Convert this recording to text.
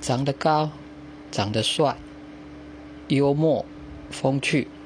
长得高长得帅幽默风趣。